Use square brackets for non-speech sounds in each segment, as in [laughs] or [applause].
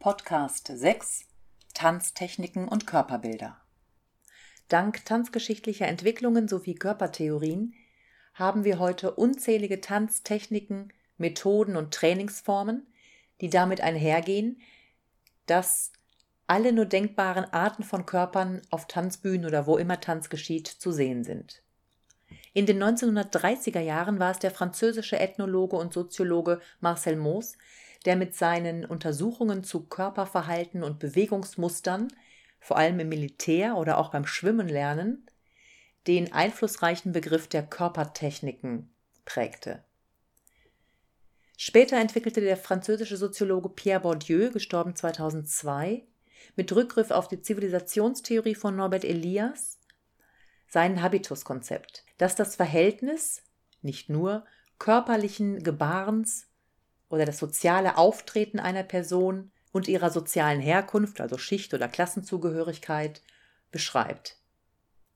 Podcast 6 Tanztechniken und Körperbilder. Dank tanzgeschichtlicher Entwicklungen sowie Körpertheorien haben wir heute unzählige Tanztechniken, Methoden und Trainingsformen, die damit einhergehen, dass alle nur denkbaren Arten von Körpern auf Tanzbühnen oder wo immer Tanz geschieht zu sehen sind. In den 1930er Jahren war es der französische Ethnologe und Soziologe Marcel Mauss, der mit seinen Untersuchungen zu Körperverhalten und Bewegungsmustern, vor allem im Militär oder auch beim Schwimmenlernen, den einflussreichen Begriff der Körpertechniken prägte. Später entwickelte der französische Soziologe Pierre Bourdieu, gestorben 2002, mit Rückgriff auf die Zivilisationstheorie von Norbert Elias sein Habituskonzept, das das Verhältnis nicht nur körperlichen Gebarens oder das soziale Auftreten einer Person und ihrer sozialen Herkunft, also Schicht- oder Klassenzugehörigkeit, beschreibt.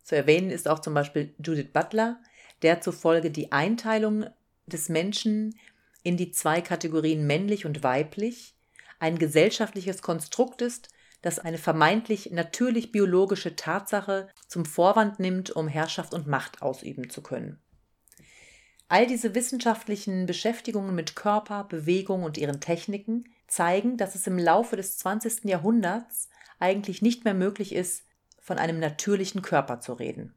Zu erwähnen ist auch zum Beispiel Judith Butler, der zufolge die Einteilung des Menschen in die zwei Kategorien männlich und weiblich ein gesellschaftliches Konstrukt ist, das eine vermeintlich natürlich biologische Tatsache zum Vorwand nimmt, um Herrschaft und Macht ausüben zu können. All diese wissenschaftlichen Beschäftigungen mit Körper, Bewegung und ihren Techniken zeigen, dass es im Laufe des 20. Jahrhunderts eigentlich nicht mehr möglich ist, von einem natürlichen Körper zu reden.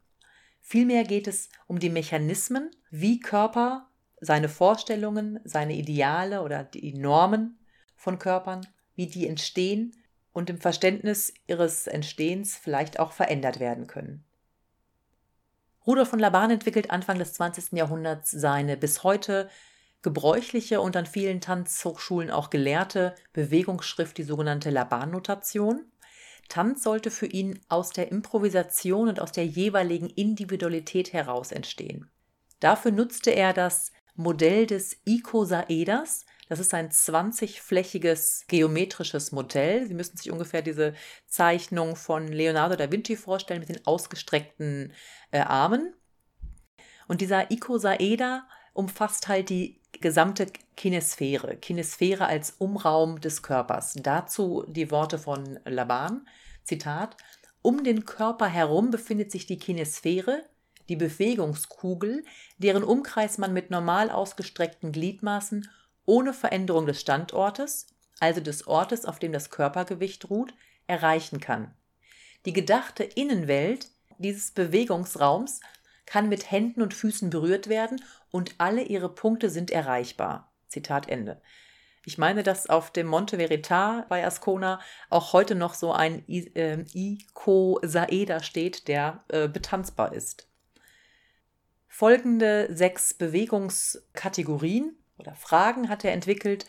Vielmehr geht es um die Mechanismen, wie Körper seine Vorstellungen, seine Ideale oder die Normen von Körpern, wie die entstehen und im Verständnis ihres Entstehens vielleicht auch verändert werden können. Rudolf von Laban entwickelt Anfang des 20. Jahrhunderts seine bis heute gebräuchliche und an vielen Tanzhochschulen auch gelehrte Bewegungsschrift, die sogenannte Laban-Notation. Tanz sollte für ihn aus der Improvisation und aus der jeweiligen Individualität heraus entstehen. Dafür nutzte er das Modell des Ikosaeders. Das ist ein 20-flächiges geometrisches Modell. Sie müssen sich ungefähr diese Zeichnung von Leonardo da Vinci vorstellen mit den ausgestreckten äh, Armen. Und dieser Ikosaeder umfasst halt die gesamte Kinesphäre. Kinesphäre als Umraum des Körpers. Dazu die Worte von Laban. Zitat. Um den Körper herum befindet sich die Kinesphäre, die Bewegungskugel, deren Umkreis man mit normal ausgestreckten Gliedmaßen ohne Veränderung des Standortes, also des Ortes, auf dem das Körpergewicht ruht, erreichen kann. Die gedachte Innenwelt dieses Bewegungsraums kann mit Händen und Füßen berührt werden und alle ihre Punkte sind erreichbar. Zitat Ende. Ich meine, dass auf dem Monte Verita bei Ascona auch heute noch so ein äh, Ikosaeder steht, der äh, betanzbar ist. Folgende sechs Bewegungskategorien oder Fragen hat er entwickelt,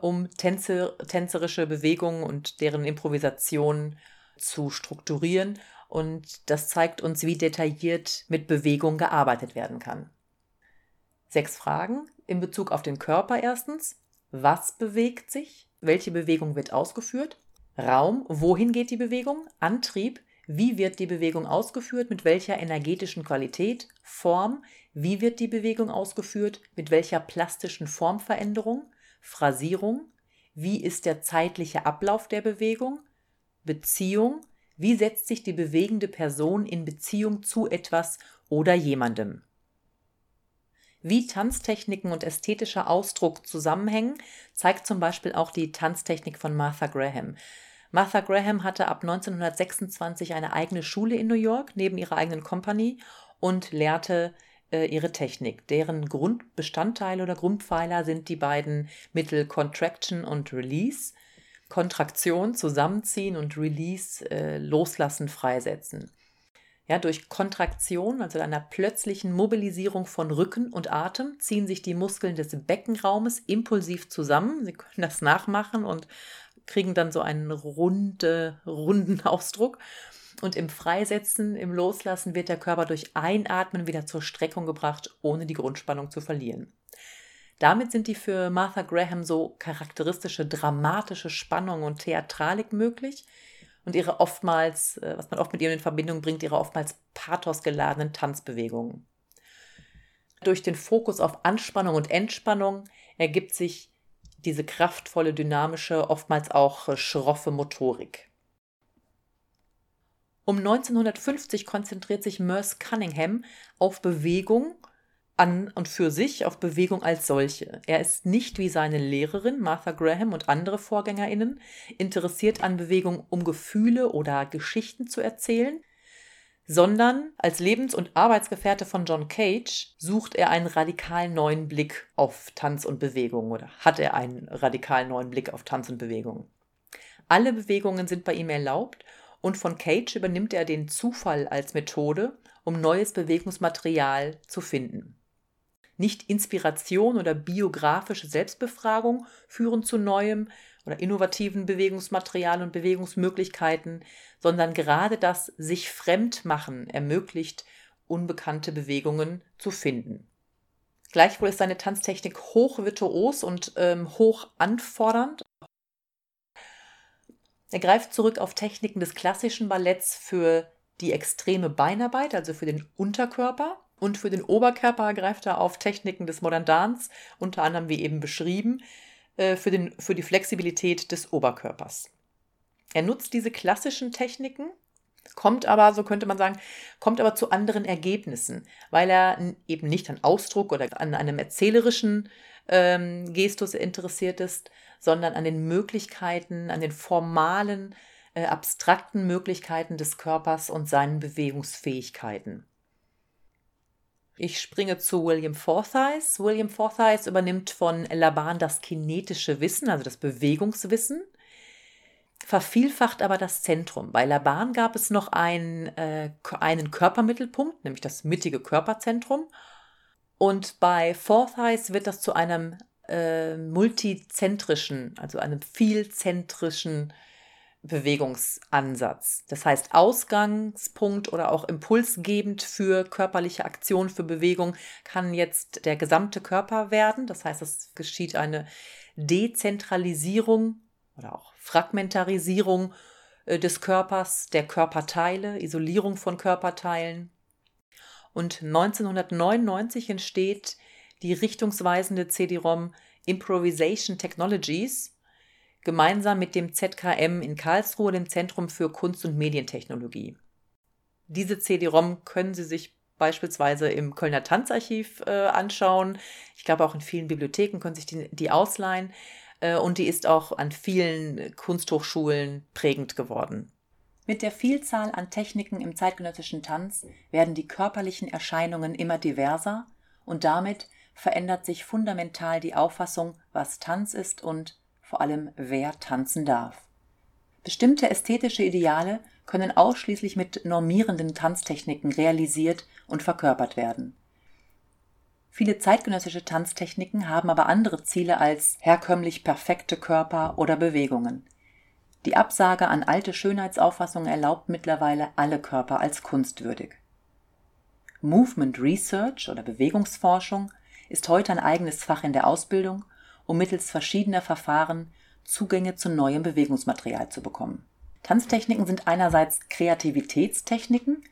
um Tänze, tänzerische Bewegungen und deren Improvisation zu strukturieren und das zeigt uns, wie detailliert mit Bewegung gearbeitet werden kann. Sechs Fragen in Bezug auf den Körper erstens. Was bewegt sich? Welche Bewegung wird ausgeführt? Raum, wohin geht die Bewegung? Antrieb, wie wird die Bewegung ausgeführt? Mit welcher energetischen Qualität? Form, wie wird die Bewegung ausgeführt? Mit welcher plastischen Formveränderung? Phrasierung, wie ist der zeitliche Ablauf der Bewegung? Beziehung, wie setzt sich die bewegende Person in Beziehung zu etwas oder jemandem? Wie Tanztechniken und ästhetischer Ausdruck zusammenhängen, zeigt zum Beispiel auch die Tanztechnik von Martha Graham. Martha Graham hatte ab 1926 eine eigene Schule in New York neben ihrer eigenen Company und lehrte äh, ihre Technik. Deren Grundbestandteile oder Grundpfeiler sind die beiden Mittel Contraction und Release. Kontraktion zusammenziehen und Release äh, loslassen, freisetzen. Ja, durch Kontraktion, also einer plötzlichen Mobilisierung von Rücken und Atem, ziehen sich die Muskeln des Beckenraumes impulsiv zusammen. Sie können das nachmachen und kriegen dann so einen runde, runden [laughs] Ausdruck. Und im Freisetzen, im Loslassen wird der Körper durch Einatmen wieder zur Streckung gebracht, ohne die Grundspannung zu verlieren. Damit sind die für Martha Graham so charakteristische dramatische Spannung und Theatralik möglich und ihre oftmals, äh, was man oft mit ihr in Verbindung bringt, ihre oftmals pathosgeladenen Tanzbewegungen. Durch den Fokus auf Anspannung und Entspannung ergibt sich diese kraftvolle, dynamische, oftmals auch äh, schroffe Motorik. Um 1950 konzentriert sich Merce Cunningham auf Bewegung an und für sich, auf Bewegung als solche. Er ist nicht wie seine Lehrerin Martha Graham und andere Vorgängerinnen interessiert an Bewegung, um Gefühle oder Geschichten zu erzählen, sondern als Lebens- und Arbeitsgefährte von John Cage sucht er einen radikal neuen Blick auf Tanz und Bewegung oder hat er einen radikal neuen Blick auf Tanz und Bewegung. Alle Bewegungen sind bei ihm erlaubt und von Cage übernimmt er den Zufall als Methode, um neues Bewegungsmaterial zu finden. Nicht Inspiration oder biografische Selbstbefragung führen zu neuem oder innovativen Bewegungsmaterial und Bewegungsmöglichkeiten, sondern gerade das sich Fremdmachen ermöglicht, unbekannte Bewegungen zu finden. Gleichwohl ist seine Tanztechnik hoch virtuos und ähm, hoch anfordernd. Er greift zurück auf Techniken des klassischen Balletts für die extreme Beinarbeit, also für den Unterkörper. Und für den Oberkörper greift er auf Techniken des Modern Dance, unter anderem wie eben beschrieben, äh, für, den, für die Flexibilität des Oberkörpers. Er nutzt diese klassischen Techniken, kommt aber, so könnte man sagen, kommt aber zu anderen Ergebnissen, weil er eben nicht an Ausdruck oder an einem erzählerischen ähm, Gestus interessiert ist, sondern an den Möglichkeiten, an den formalen, äh, abstrakten Möglichkeiten des Körpers und seinen Bewegungsfähigkeiten. Ich springe zu William Forsyth. William Forsyth übernimmt von Laban das kinetische Wissen, also das Bewegungswissen, vervielfacht aber das Zentrum. Bei Laban gab es noch ein, äh, einen Körpermittelpunkt, nämlich das mittige Körperzentrum. Und bei Forsyth wird das zu einem äh, multizentrischen, also einem vielzentrischen Bewegungsansatz. Das heißt, Ausgangspunkt oder auch impulsgebend für körperliche Aktion, für Bewegung kann jetzt der gesamte Körper werden. Das heißt, es geschieht eine Dezentralisierung oder auch Fragmentarisierung äh, des Körpers, der Körperteile, Isolierung von Körperteilen. Und 1999 entsteht die richtungsweisende CD-ROM Improvisation Technologies gemeinsam mit dem ZKM in Karlsruhe, dem Zentrum für Kunst- und Medientechnologie. Diese CD-ROM können Sie sich beispielsweise im Kölner Tanzarchiv äh, anschauen. Ich glaube, auch in vielen Bibliotheken können sich die, die ausleihen. Äh, und die ist auch an vielen Kunsthochschulen prägend geworden. Mit der Vielzahl an Techniken im zeitgenössischen Tanz werden die körperlichen Erscheinungen immer diverser und damit verändert sich fundamental die Auffassung, was Tanz ist und vor allem wer tanzen darf. Bestimmte ästhetische Ideale können ausschließlich mit normierenden Tanztechniken realisiert und verkörpert werden. Viele zeitgenössische Tanztechniken haben aber andere Ziele als herkömmlich perfekte Körper oder Bewegungen. Die Absage an alte Schönheitsauffassungen erlaubt mittlerweile alle Körper als kunstwürdig. Movement Research oder Bewegungsforschung ist heute ein eigenes Fach in der Ausbildung, um mittels verschiedener Verfahren Zugänge zu neuem Bewegungsmaterial zu bekommen. Tanztechniken sind einerseits Kreativitätstechniken,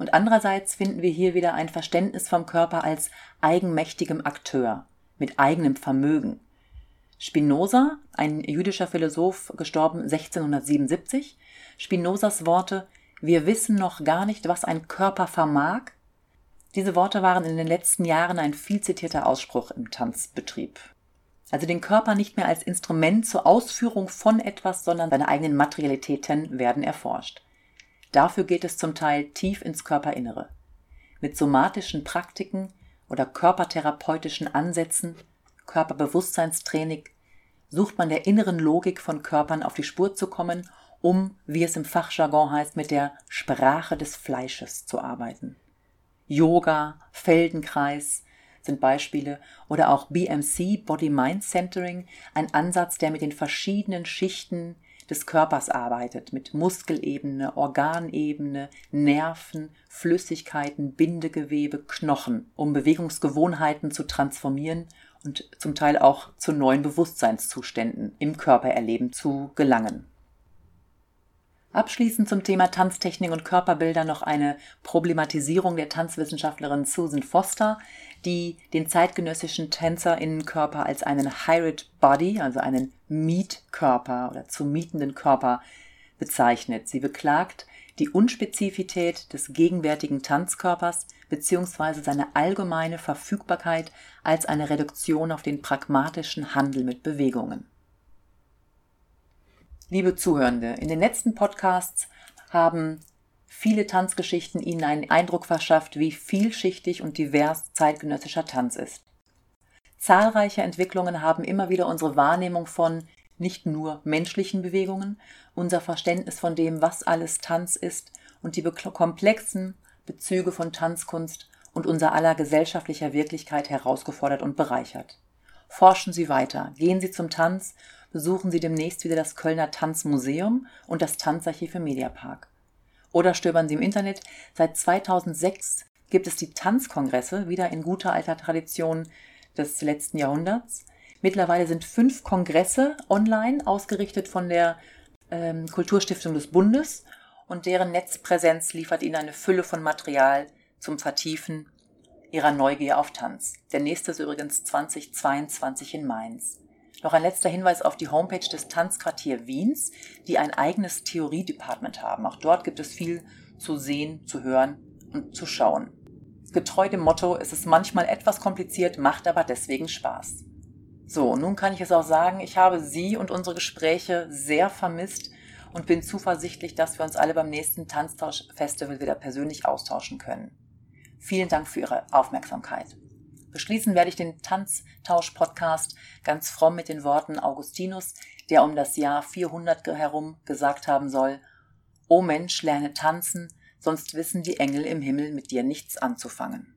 und andererseits finden wir hier wieder ein Verständnis vom Körper als eigenmächtigem Akteur mit eigenem Vermögen. Spinoza, ein jüdischer Philosoph, gestorben 1677, Spinozas Worte Wir wissen noch gar nicht, was ein Körper vermag. Diese Worte waren in den letzten Jahren ein viel zitierter Ausspruch im Tanzbetrieb. Also den Körper nicht mehr als Instrument zur Ausführung von etwas, sondern seine eigenen Materialitäten werden erforscht. Dafür geht es zum Teil tief ins Körperinnere. Mit somatischen Praktiken oder körpertherapeutischen Ansätzen, Körperbewusstseinstraining, sucht man der inneren Logik von Körpern auf die Spur zu kommen, um, wie es im Fachjargon heißt, mit der Sprache des Fleisches zu arbeiten. Yoga, Feldenkreis sind Beispiele oder auch BMC, Body-Mind Centering, ein Ansatz, der mit den verschiedenen Schichten des Körpers arbeitet, mit Muskelebene, Organebene, Nerven, Flüssigkeiten, Bindegewebe, Knochen, um Bewegungsgewohnheiten zu transformieren und zum Teil auch zu neuen Bewusstseinszuständen im Körpererleben zu gelangen. Abschließend zum Thema Tanztechnik und Körperbilder noch eine Problematisierung der Tanzwissenschaftlerin Susan Foster, die den zeitgenössischen Tänzerinnenkörper als einen Hybrid Body, also einen Mietkörper oder zu mietenden Körper bezeichnet. Sie beklagt die Unspezifität des gegenwärtigen Tanzkörpers bzw. seine allgemeine Verfügbarkeit als eine Reduktion auf den pragmatischen Handel mit Bewegungen. Liebe Zuhörende, in den letzten Podcasts haben viele Tanzgeschichten Ihnen einen Eindruck verschafft, wie vielschichtig und divers zeitgenössischer Tanz ist. Zahlreiche Entwicklungen haben immer wieder unsere Wahrnehmung von nicht nur menschlichen Bewegungen, unser Verständnis von dem, was alles Tanz ist und die komplexen Bezüge von Tanzkunst und unser aller gesellschaftlicher Wirklichkeit herausgefordert und bereichert. Forschen Sie weiter, gehen Sie zum Tanz besuchen Sie demnächst wieder das Kölner Tanzmuseum und das Tanzarchiv im Mediapark. Oder stöbern Sie im Internet. Seit 2006 gibt es die Tanzkongresse, wieder in guter alter Tradition des letzten Jahrhunderts. Mittlerweile sind fünf Kongresse online, ausgerichtet von der ähm, Kulturstiftung des Bundes und deren Netzpräsenz liefert Ihnen eine Fülle von Material zum Vertiefen Ihrer Neugier auf Tanz. Der nächste ist übrigens 2022 in Mainz. Noch ein letzter Hinweis auf die Homepage des Tanzquartier Wiens, die ein eigenes Theoriedepartment haben. Auch dort gibt es viel zu sehen, zu hören und zu schauen. Getreu dem Motto, es ist manchmal etwas kompliziert, macht aber deswegen Spaß. So, nun kann ich es auch sagen, ich habe Sie und unsere Gespräche sehr vermisst und bin zuversichtlich, dass wir uns alle beim nächsten Tanztausch-Festival wieder persönlich austauschen können. Vielen Dank für Ihre Aufmerksamkeit. Beschließen werde ich den Tanztausch-Podcast ganz fromm mit den Worten Augustinus, der um das Jahr 400 herum gesagt haben soll, O Mensch, lerne tanzen, sonst wissen die Engel im Himmel mit dir nichts anzufangen.